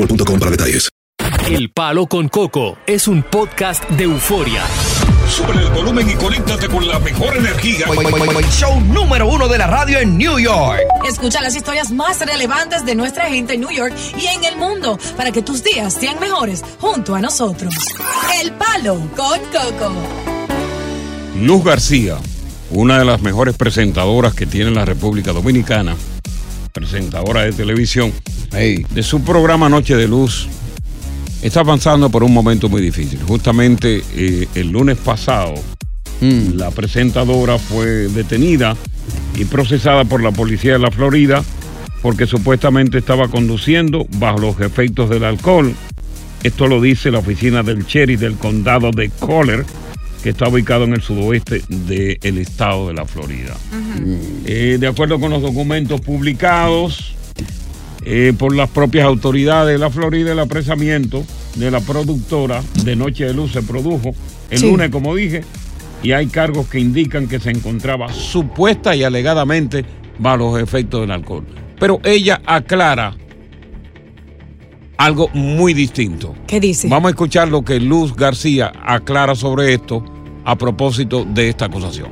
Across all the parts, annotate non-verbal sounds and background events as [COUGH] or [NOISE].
boostmobile.com para detalles. El Palo con Coco es un podcast de euforia. Sube el volumen y conéctate con la mejor energía. Show número uno de la radio en New York. Escucha las historias más relevantes de nuestra gente en New York y en el mundo para que tus días sean mejores junto a nosotros. El Palo con Coco. Luz García, una de las mejores presentadoras que tiene la República Dominicana, presentadora de televisión, de su programa Noche de Luz, está avanzando por un momento muy difícil. Justamente eh, el lunes pasado, la presentadora fue detenida y procesada por la policía de la Florida porque supuestamente estaba conduciendo bajo los efectos del alcohol. Esto lo dice la oficina del sheriff del condado de Collier, que está ubicado en el sudoeste del estado de la Florida. Eh, de acuerdo con los documentos publicados eh, por las propias autoridades de la Florida, el apresamiento de la productora de Noche de Luz se produjo el Sí. lunes, como dije, y hay cargos que indican que se encontraba supuesta y alegadamente bajo los efectos del alcohol. Pero ella aclara algo muy distinto. ¿Qué dice? Vamos a escuchar lo que Luz García aclara sobre esto a propósito de esta acusación.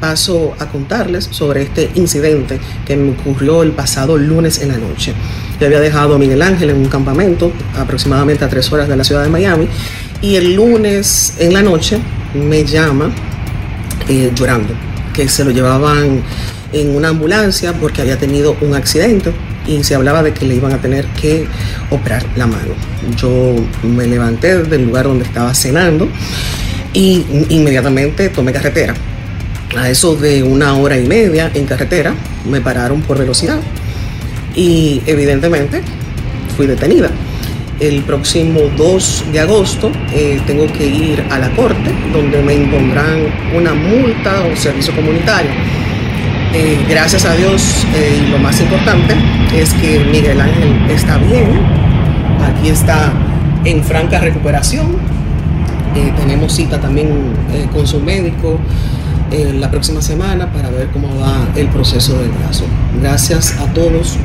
Paso a contarles sobre este incidente que me ocurrió el pasado lunes en la noche. Yo había dejado a Miguel Ángel en un campamento aproximadamente a tres horas de la ciudad de Miami y el lunes en la noche me llama eh, llorando que se lo llevaban en una ambulancia porque había tenido un accidente y se hablaba de que le iban a tener que operar la mano. Yo me levanté del lugar donde estaba cenando y inmediatamente tomé carretera. A eso de una hora y media en carretera me pararon por velocidad y evidentemente fui detenida. El próximo 2 de agosto eh, tengo que ir a la corte donde me impondrán una multa o servicio comunitario. Eh, gracias a Dios eh, y lo más importante es que Miguel Ángel está bien, aquí está en franca recuperación. Eh, tenemos cita también eh, con su médico la próxima semana para ver cómo va el proceso del caso. Gracias a todos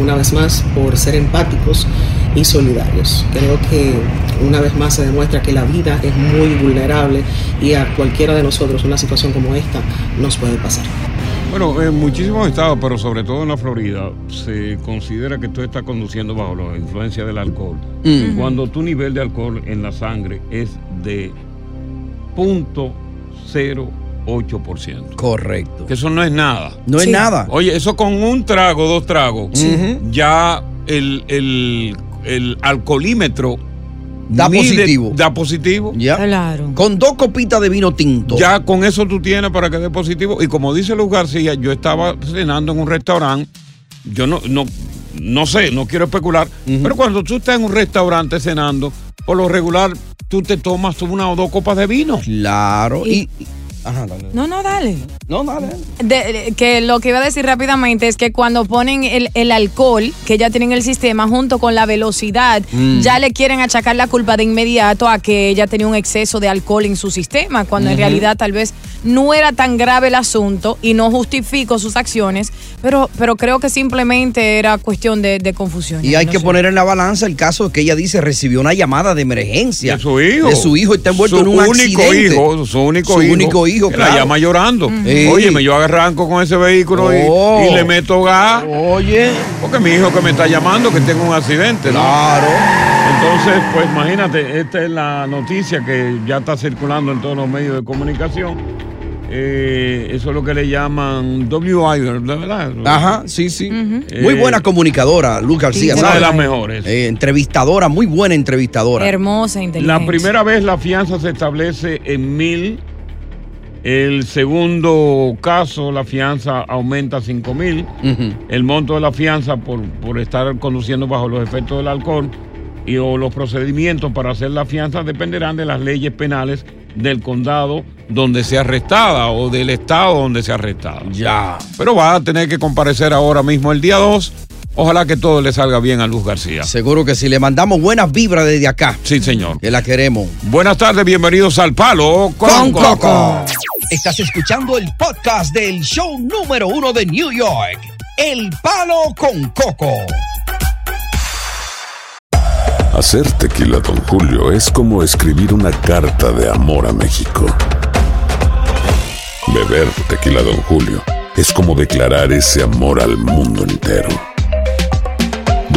una vez más por ser empáticos y solidarios. Creo que una vez más se demuestra que la vida es muy vulnerable y a cualquiera de nosotros una situación como esta nos puede pasar. Bueno, en muchísimos estados, pero sobre todo en la Florida, se considera que tú estás conduciendo bajo la influencia del alcohol. Mm. Cuando tu nivel de alcohol en la sangre es de 0.08%. Correcto. Que eso no es nada. No es nada. Oye, eso con un trago, dos tragos, Sí. ya el, el- el alcoholímetro Da positivo. Da positivo. Ya. Claro. Con dos copitas de vino tinto. Ya con eso tú tienes para que dé positivo. Y como dice Luz García, yo estaba cenando en un restaurante. Yo no, no, no sé, no quiero especular. Pero cuando tú estás en un restaurante cenando, por lo regular tú te tomas una o dos copas de vino. Claro. Y, Ajá, dale. No, no, dale. No, dale. De- de- que lo que iba a decir rápidamente es que cuando ponen el, el alcohol que ya tienen en el sistema junto con la velocidad, Mm. ya le quieren achacar la culpa de inmediato a que ella tenía un exceso de alcohol en su sistema, cuando en realidad tal vez no era tan grave el asunto y no justifico sus acciones, pero, pero creo que simplemente era cuestión de, de confusión. Y hay No que sé. poner en la balanza el caso que ella dice recibió una llamada de emergencia. De su hijo. De su hijo está envuelto Su en un único accidente. hijo, su único Su hijo. único hijo, que claro. La llama llorando. Sí. Oye, yo arranco con ese vehículo y- Oh. y, le meto gas. Oye. Porque mi hijo que me está llamando que tengo un accidente. ¿no? Claro. Entonces, pues imagínate, esta es la noticia que ya está circulando en todos los medios de comunicación. Eh, eso es lo que le llaman WI, ¿verdad? Ajá, sí, sí. Eh, Muy buena comunicadora, Luz García. Una de las mejores. Eh, entrevistadora, muy buena entrevistadora. Hermosa, inteligente. La primera vez la fianza se establece en mil. El segundo caso, la fianza aumenta a cinco mil. Ujú. El monto de la fianza por, por estar conduciendo bajo los efectos del alcohol y o los procedimientos para hacer la fianza dependerán de las leyes penales del condado donde sea arrestada o del estado donde sea arrestada. Ya. Pero va a tener que comparecer ahora mismo el día 2. Ojalá que todo le salga bien a Luz García. Seguro que sí. Le mandamos buenas vibras desde acá. Sí, señor. Que la queremos. Buenas tardes, bienvenidos al Palo con, Coco. Estás escuchando el podcast del show número uno de New York, El Palo con Coco. Hacer tequila, Don Julio, es como escribir una carta de amor a México. Beber tequila, Don Julio, es como declarar ese amor al mundo entero.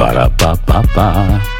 Parapapá.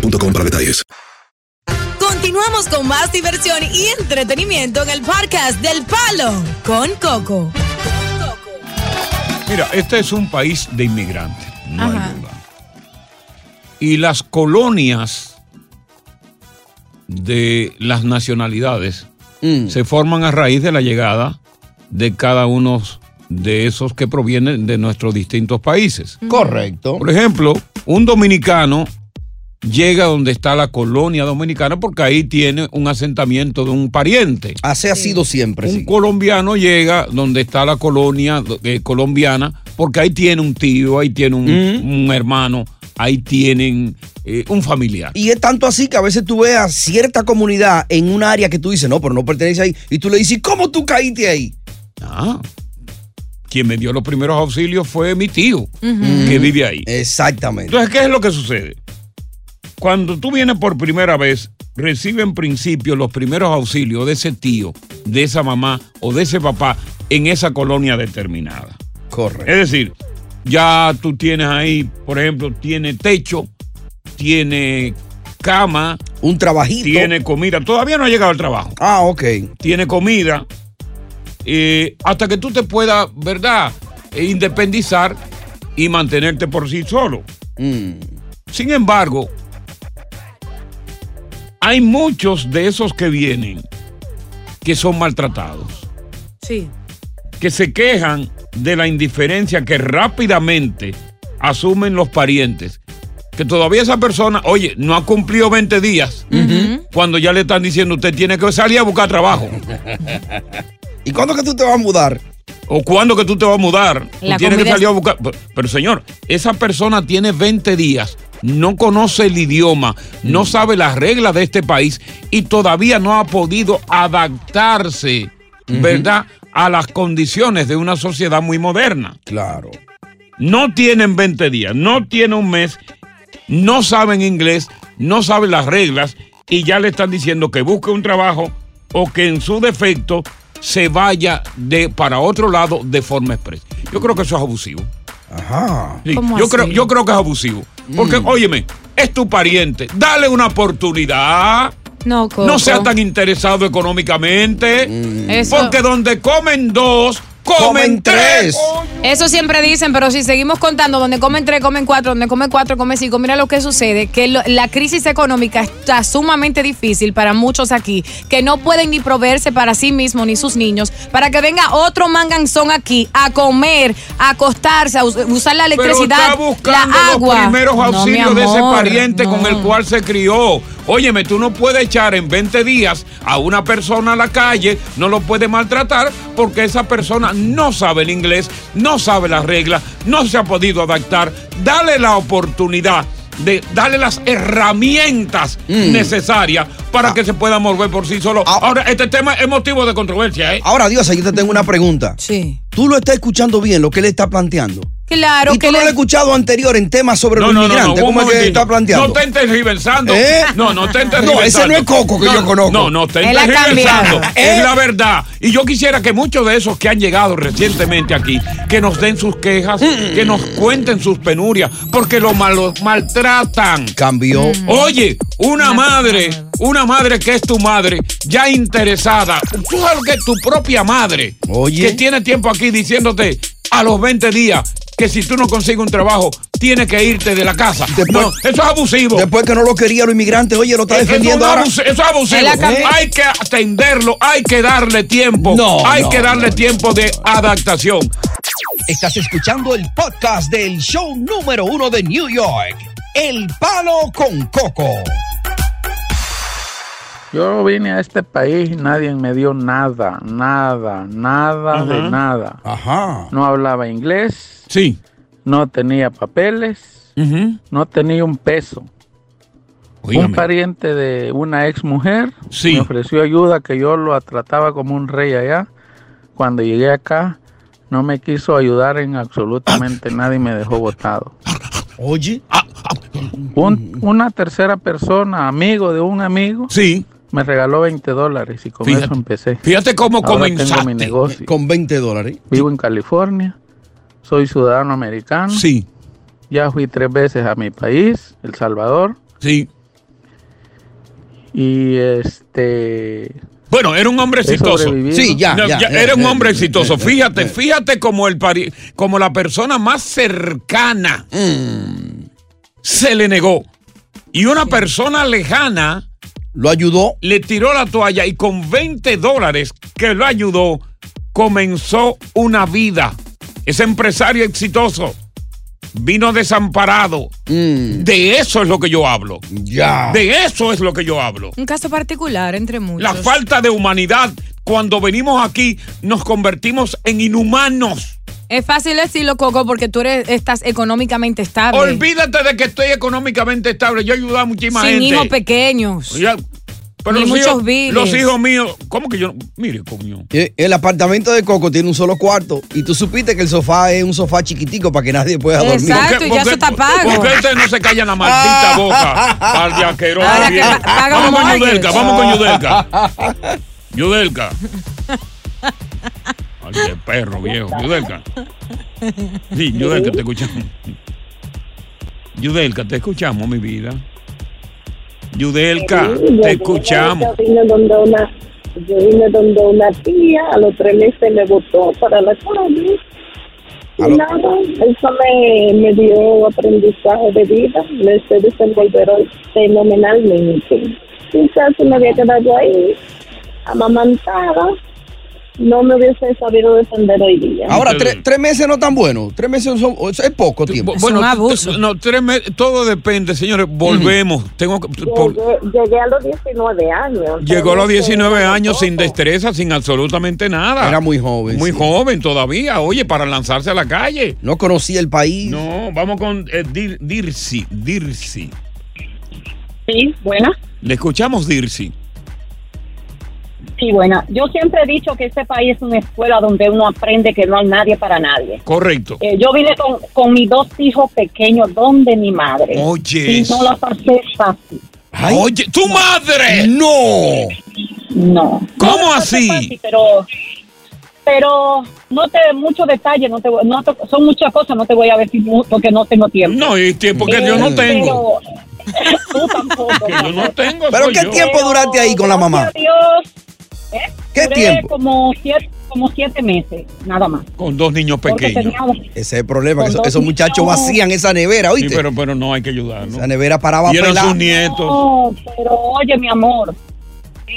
boostmobile.com para detalles. Continuamos con más diversión y entretenimiento en el podcast del Palo con Coco. Mira, este es un país de inmigrantes, no Ajá. hay duda. Y las colonias de las nacionalidades se forman a raíz de la llegada de cada uno de esos que provienen de nuestros distintos países. Correcto. Por ejemplo, un dominicano llega donde está la colonia dominicana porque ahí tiene un asentamiento de un pariente. Así ha sido siempre. Un sí. colombiano llega donde está la colonia eh, colombiana porque ahí tiene un tío, ahí tiene un, un hermano, ahí tienen eh, un familiar. Y es tanto así que a veces tú ves a cierta comunidad en un área que tú dices, no, pero no pertenece ahí. Y tú le dices, ¿cómo tú caíste ahí? Ah, quien me dio los primeros auxilios fue mi tío, que vive ahí. Exactamente. Entonces, ¿qué es lo que sucede? Cuando tú vienes por primera vez, recibe en principio los primeros auxilios de ese tío, de esa mamá o de ese papá en esa colonia determinada. Correcto. Es decir, ya tú tienes ahí, por ejemplo, tiene techo, tiene cama, un trabajito, tiene comida. Todavía no ha llegado al trabajo. Ah, ok. Tiene comida. eh, hasta que tú te puedas, ¿verdad?, eh, independizar y mantenerte por sí solo. Mm. Sin embargo, hay muchos de esos que vienen que son maltratados, Sí. que se quejan de la indiferencia que rápidamente asumen los parientes. Que todavía esa persona, oye, no ha cumplido 20 días cuando ya le están diciendo usted tiene que salir a buscar trabajo. ¿Y cuándo que tú te vas a mudar? ¿O cuándo que tú te vas a mudar? Tú La tienes que salir a buscar. Pero, pero, señor, esa persona tiene 20 días, no conoce el idioma, no Mm. sabe las reglas de este país y todavía no ha podido adaptarse ¿verdad? A las condiciones de una sociedad muy moderna. Claro. No tienen 20 días, no tienen un mes, no saben inglés, no saben las reglas y ya le están diciendo que busque un trabajo o que en su defecto se vaya de para otro lado de forma expresa. Yo creo que eso es abusivo. Ajá. Sí, ¿Cómo yo así? creo, yo creo que es abusivo. Porque, Mm. óyeme, es tu pariente. Dale una oportunidad. No, Coco. No sea tan interesado económicamente. Mm. Eso- Porque donde comen dos, comen, tres. Eso siempre dicen, pero si seguimos contando, donde comen tres, comen cuatro, donde comen cuatro, comen cinco, mira lo que sucede, que lo- la crisis económica está sumamente difícil para muchos aquí, que no pueden ni proveerse para sí mismos ni sus niños, para que venga otro manganzón aquí a comer, a acostarse, a us- usar la Pero electricidad, está buscando la agua. los primeros No, auxilios de ese pariente con el cual se crió. Óyeme, tú no puedes echar en 20 días a una persona a la calle, no lo puedes maltratar porque esa persona no sabe el inglés, no sabe las reglas, no se ha podido adaptar. Dale la oportunidad de darle las herramientas Mm. necesarias Ah. para que se pueda mover por sí solo. Ahora, este tema es motivo de controversia, ¿eh? Ahora, Dios, yo te tengo una pregunta. Sí. ¿Tú lo estás escuchando bien, lo que él está planteando? Claro ¿Y que tú no le- lo has escuchado anterior en temas sobre No, los no, no, inmigrantes? no, un ¿Cómo es que está planteando? No te tergiversando. ¿Eh? No, no te No, ese no es Coco que No, yo conozco. No, no te tergiversando. cambiado. Es la verdad. Y yo quisiera que muchos de esos que han llegado recientemente aquí, que nos den sus quejas, que nos cuenten sus penurias, porque lo mal- maltratan. Cambió. Oye, una madre, una madre que es tu madre, ya interesada. Tú sabes que tu propia madre, Oye. que tiene tiempo aquí diciéndote a los 20 días que si tú no consigues un trabajo, tienes que irte de la casa. Después- no, eso es abusivo. Después que no lo quería los inmigrantes, oye, lo está Eso es defendiendo un ahora. eso es abusivo. Hay que atenderlo, hay que darle tiempo. No, hay no, que darle no, tiempo de adaptación. Estás escuchando el podcast del show número uno de New York, El Palo con Coco. Yo vine a este país y nadie me dio nada, nada, nada de nada. Ajá. No hablaba inglés, Sí. no tenía papeles, no tenía un peso. Un pariente de una ex mujer Sí. me ofreció ayuda que yo lo trataba como un rey allá. Cuando llegué acá no me quiso ayudar en absolutamente [COUGHS] nada y me dejó botado. Oye. Un- una tercera persona, amigo de un amigo, Sí. Me regaló 20 dólares y con Fíjate. eso empecé. Fíjate cómo Ahora tengo mi comenzaste. negocio. Con 20 dólares. Vivo en California, soy ciudadano americano. Sí, Ya fui tres veces a mi país, El Salvador, sí. y este Bueno, era un hombre exitoso. Sí, ya, No, ya. ya, ya, era un hombre exitoso. Fíjate, fíjate como el pari- como la persona más cercana Mm. se le negó. Y una persona lejana Lo ayudó. le tiró la toalla y con 20 dólares que lo ayudó, comenzó una vida. Ese empresario exitoso vino desamparado. Mm. De eso es lo que yo hablo. Ya. De eso es lo que yo hablo. Un caso particular entre muchos. La falta de humanidad. Cuando venimos aquí nos convertimos en inhumanos. Es fácil decirlo, Coco, porque tú eres, estás económicamente estable. Olvídate de que estoy económicamente estable. Yo he ayudado a muchísima sin gente. hijos pequeños. Ya, pero los muchos hijos, biles. los hijos míos, ¿cómo que yo? no? Mire, coño. Eh, El apartamento de Coco tiene un solo cuarto y tú supiste que el sofá es un sofá chiquitico para que nadie pueda dormir. Exacto, y ya eso está pago. ¿Por qué usted no se calla la maldita boca? Par de asqueroso Ahora que Vamos con. Yudelka, vamos con Yudelka. Yudelka. Qué perro viejo. Yudelka. Sí, Yudelka, te escuchamos. Yudelka, te escuchamos, mi vida. Yudelka, te escuchamos. Yo vine donde una, yo vine donde una tía, a los tres meses me votó para la calle. Y nada, eso me, me dio aprendizaje de vida, me sé desenvolver fenomenalmente. Quizás me había quedado ahí, amamantada, no me hubiese sabido defender hoy día. Ahora, tre- tres meses no tan buenos. Tres meses son, es poco tiempo. Bueno, t- no, tres me- todo depende, señores. Volvemos. Tengo que- por- Llegué, llegué a los 19 años. Llegó a los Entonces, 19 años sin destreza, sin absolutamente nada. Era muy joven. Muy sí. joven todavía, oye, para lanzarse a la calle. No conocía el país. No, vamos con eh, Dir- Dirsi. Dirsi. Sí, buena. Le escuchamos, Dirsi. Sí, buena. Yo siempre he dicho que este país es una escuela donde uno aprende que no hay nadie para nadie. Correcto. Eh, yo vine con, con mis dos hijos pequeños donde mi madre. Oye. Y no la pasé fácil. Oye, tu madre. No. No. ¿Cómo No así? fácil, pero, pero no te muchos detalles, no te, voy- no te- son muchas cosas, no te voy a decir mu- porque no tengo tiempo. No, y tiempo que yo no tengo. pero- [LAUGHS] tú tampoco. Que yo no tengo. ¿Pero qué yo. tiempo duraste ahí con la mamá? Dios. ¿Eh? ¿Qué Duré tiempo? Como siete, como siete meses, nada más. Con dos niños pequeños. teníamos- Ese es el problema, que eso- esos muchachos niños. vacían esa nevera, Sí, ¿oíste? pero, pero no hay que ayudarnos. Esa nevera paraba Y eran pelada. sus nietos. No, pero oye, mi amor,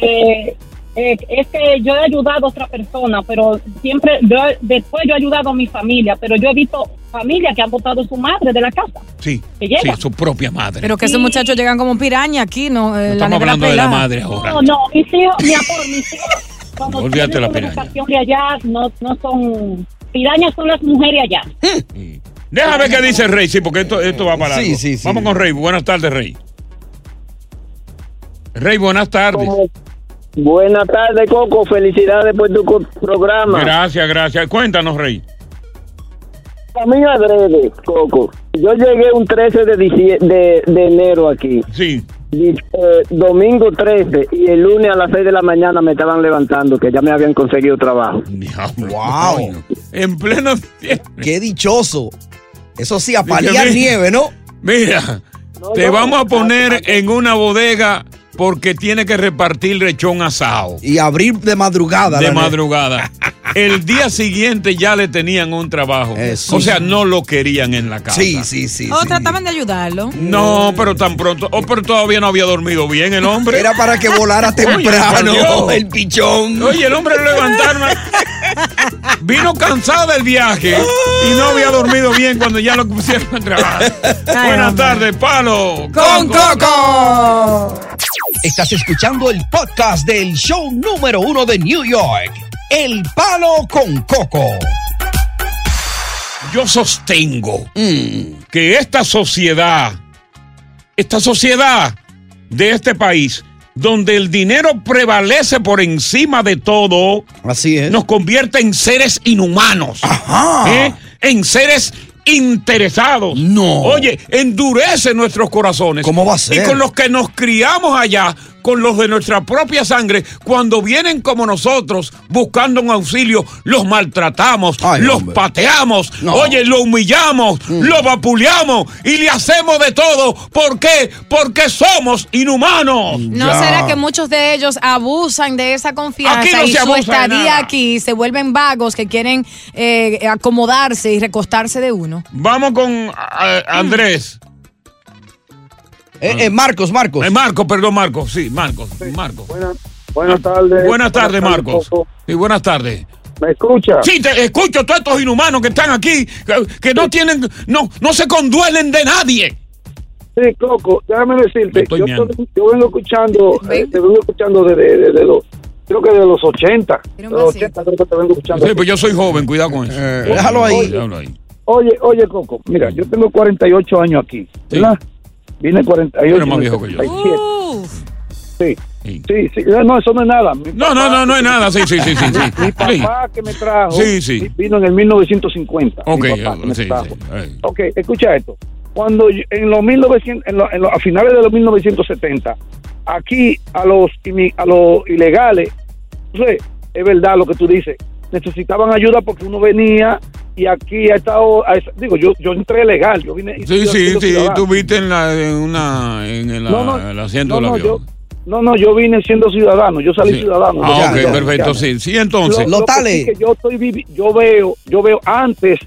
eh, eh, es que yo he ayudado a otra persona, pero siempre, yo, después yo he ayudado a mi familia, pero yo he visto familias que han votado a su madre de la casa. Sí, ¿Te sí, llega? su propia madre. Pero que esos muchachos llegan como piraña aquí, ¿no? Eh, la Estamos hablando de la pelada. madre ahora. No, no, mis hijos, mi amor, mis hijos, [LAUGHS] cuando Olvídate la su piraña. de allá, no, no son, pirañas son las mujeres allá. Déjame ver qué dice Rey, sí, porque esto, esto va para Sí, sí, sí. Vamos con Rey. Buenas tardes, Rey. Rey, buenas tardes. Buenas tardes, Coco. Felicidades por tu programa. Gracias, gracias. Cuéntanos, Rey. A mí adrede, Coco. Yo llegué un 13 de, de, de enero aquí. Sí. Y, eh, domingo 13 y el lunes a las 6 de la mañana me estaban levantando que ya me habían conseguido trabajo. ¡Wow! En pleno. ¡Qué dichoso! Eso sí, a paliar nieve, ¿no? Mira, te no. vamos a poner en una bodega porque tiene que repartir lechón asado. Y abrir de madrugada. De madrugada. [LAUGHS] El día siguiente ya le tenían un trabajo. Eso. O sea, no lo querían en la casa. Sí, sí, sí. O sí. trataban de ayudarlo. No, pero tan pronto. Oh, pero todavía no había dormido bien el hombre. Era para que volara [LAUGHS] Oye, temprano Dios. el pichón. Oye, el hombre lo levantaron. Vino cansado del viaje y no había dormido bien cuando ya lo pusieron a trabajar. Buenas tardes, palo. ¡Con Coco! Estás escuchando el podcast del show número uno de New York, El Palo con Coco. Yo sostengo que esta sociedad, esta sociedad de este país, donde el dinero prevalece por encima de todo, Así es. nos convierte en seres inhumanos. Ajá. ¿eh? En seres interesados. No. Oye, endurece nuestros corazones. ¿Cómo va a ser? Y con los que nos criamos allá, con los de nuestra propia sangre, cuando vienen como nosotros buscando un auxilio, los maltratamos, Ay, los hombre. pateamos, No. oye, lo humillamos, lo vapuleamos y le hacemos de todo. ¿Por qué? Porque somos inhumanos. ¿No Ya. será que muchos de ellos abusan de esa confianza Aquí no y se su estadía nada. aquí se vuelven vagos que quieren eh, acomodarse y recostarse de uno? Vamos con ah, Andrés. Eh, eh, Marcos, Marcos. Eh, Marcos, perdón, Marcos. Sí, Marcos. Marcos. Buenas tardes. Buenas tardes, Marcos. Sí, buenas tardes. ¿Me escucha? Sí, te escucho todos estos inhumanos que están aquí, que, que no tienen, no, no se conduelen de nadie. Sí, Coco, déjame decirte, Estoy yo, meando. estoy- yo vengo escuchando, eh, te vengo escuchando desde de, de los, creo que de los 80. De los vasito. 80 creo que te vengo escuchando. Sí, pues yo soy joven, cuidado con eso. Eh, déjalo ahí. Déjalo ahí. Oye, oye, Coco, mira, yo tengo 48 años aquí, ¿verdad? Vine 48 Eres más viejo que yo. 77. Uf. Sí, Sí. sí, sí, no, eso no es nada. Mi No, no, papá- no, no es nada. Sí, sí, sí, sí. sí. Mi Sí. papá que me trajo Sí, sí. vino en el 1950. mi Ok, papá que me sí, trajo. Ok, escucha esto. Cuando yo- en los 1900, en lo- en lo- a finales de los 1970, aquí a los a los ilegales, es verdad lo que tú dices, necesitaban ayuda porque uno venía y aquí ha estado, digo, yo yo entré legal, yo vine. Sí, yo sí, sí. ciudadano. Tú viste en, la, en, una, en el, No, no, el asiento no, del no, avión. yo- no, no, yo vine siendo ciudadano, yo salí Sí. ciudadano. Ah, Ya, ok, ya, perfecto. ya. Sí, sí, entonces. Lo- lo que Lotale. sí que yo estoy vivi- yo veo, yo veo antes,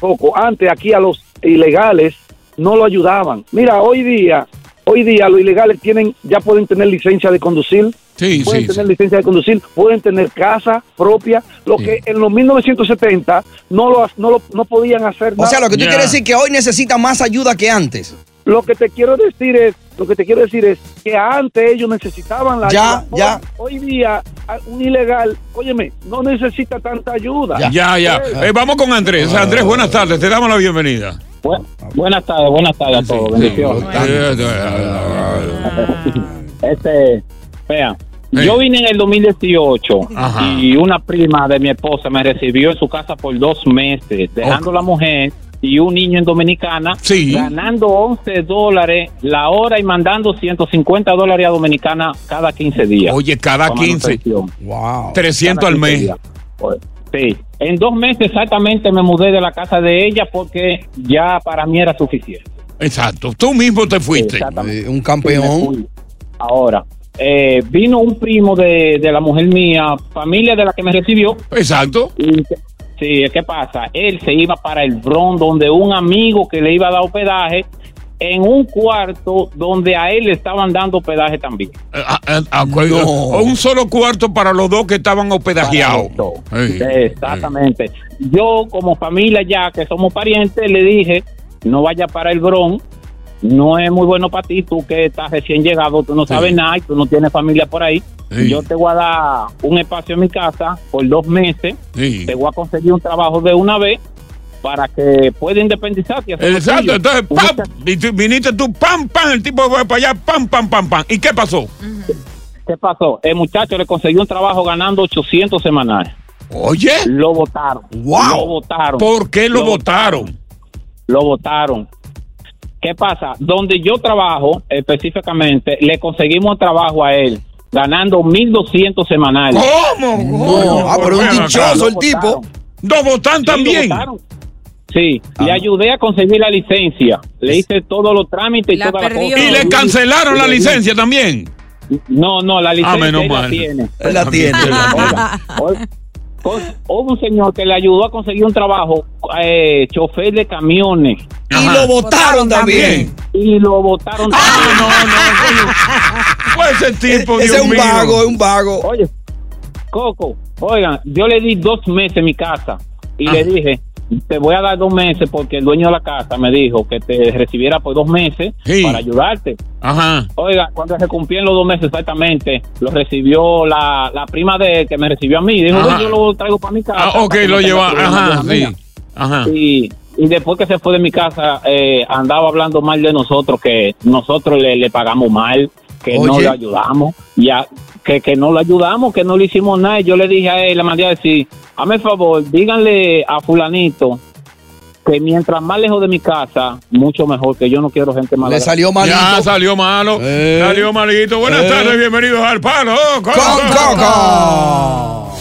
poco, antes aquí a los ilegales no lo ayudaban. Mira, hoy día, hoy día los ilegales tienen, ya pueden tener licencia de conducir, Sí, pueden sí, tener sí. licencia de conducir, pueden tener casa propia, lo Sí. que en los 1970 no lo, no lo no podían hacer O nada. sea, lo que tú quieres decir que hoy necesita más ayuda que antes. Lo que te quiero decir es, lo que te quiero decir es que antes ellos necesitaban la Ya, ayuda. ya. Hoy, hoy día un ilegal, óyeme, no necesita tanta ayuda. Ya, ya. Eh, vamos con Andrés. Andrés, buenas tardes. Te damos la bienvenida. buenas tardes, buenas tardes a todos. Sí, bendiciones. [LAUGHS] Este, vea, Yo vine en el 2018 y una prima de mi esposa me recibió en su casa por dos meses, dejando la mujer y un niño en Dominicana, ganando 11 dólares la hora y mandando 150 dólares a Dominicana cada 15 días. Oye, cada Como 15. manutención. Wow. 300 Cada al 15 mes. Pues, Sí, en dos meses exactamente me mudé de la casa de ella porque ya para mí era suficiente. Exacto. Tú mismo te fuiste. Exactamente. un Sí, fui. Ahora, eh, vino un primo de, de la mujer mía, familia de la que me recibió. Exacto. Y, que- sí, ¿qué pasa? Él se iba para el Bronx, donde un amigo que le iba a dar hospedaje, en un cuarto donde a él le estaban dando hospedaje también. Ah, ah, acuerdo. O un solo cuarto para los dos que estaban hospedajeados. Ey. Exactamente. Yo, como familia ya que somos parientes, le dije, no vaya para el Bronx, no es muy bueno para ti, tú que estás recién llegado, tú no sabes nada y tú no tienes familia por ahí. Sí. Yo te voy a dar un espacio en mi casa por dos meses, Sí. te voy a conseguir un trabajo de una vez para que pueda independizarte. Exacto, entonces, pam, viniste tú, pam, pam, el tipo fue para allá, pam, pam, pam, pam. ¿Y qué pasó? ¿Qué pasó? El muchacho le consiguió un trabajo ganando 800 semanales. Oye. Lo votaron. Wow. Lo votaron. ¿Por qué lo votaron? Lo votaron. ¿Qué pasa? Donde yo trabajo específicamente, le conseguimos trabajo a él ganando 1.200 semanales. ¿Cómo? No, ah, pero un dichoso el tipo. ¿Lo votan también? Sí, le ayudé a conseguir la licencia. Le hice todos los trámites y La las perdió. cosas. Y le cancelaron la licencia también. No, no, la licencia menos él la mal. tiene. Él la tiene. Oiga, oiga, con- Hubo un señor que le ayudó a conseguir un trabajo, eh, chofer de camiones. Y lo votaron también. Y lo votaron también. Pues ese tipo, Ese Dios es un mío. vago, es un vago. Oye, Coco, oigan, yo le di dos meses en mi casa y le dije, te voy a dar dos meses porque el dueño de la casa me dijo que te recibiera por dos meses Sí. para ayudarte. Ajá. Oiga, cuando se cumplían los dos meses exactamente, lo recibió la, la prima de él que me recibió a mí. Dijo, Ajá. "Ven, yo lo traigo para mi casa. Ah, ok, lo lleva. Ajá, sí. mía". Ajá. Y, y después que se fue de mi casa, eh, andaba hablando mal de nosotros, que nosotros le, le pagamos mal, que no le ayudamos, ya que, que no lo ayudamos, que no le hicimos nada. Y yo le dije a él, le mandé a decir, hazme el favor, díganle a fulanito que mientras más lejos de mi casa, mucho mejor, que yo no quiero gente mala. Le salió malito. Ya salió malo. Eh. Salió malito. Buenas Eh. tardes, bienvenidos al Palo con,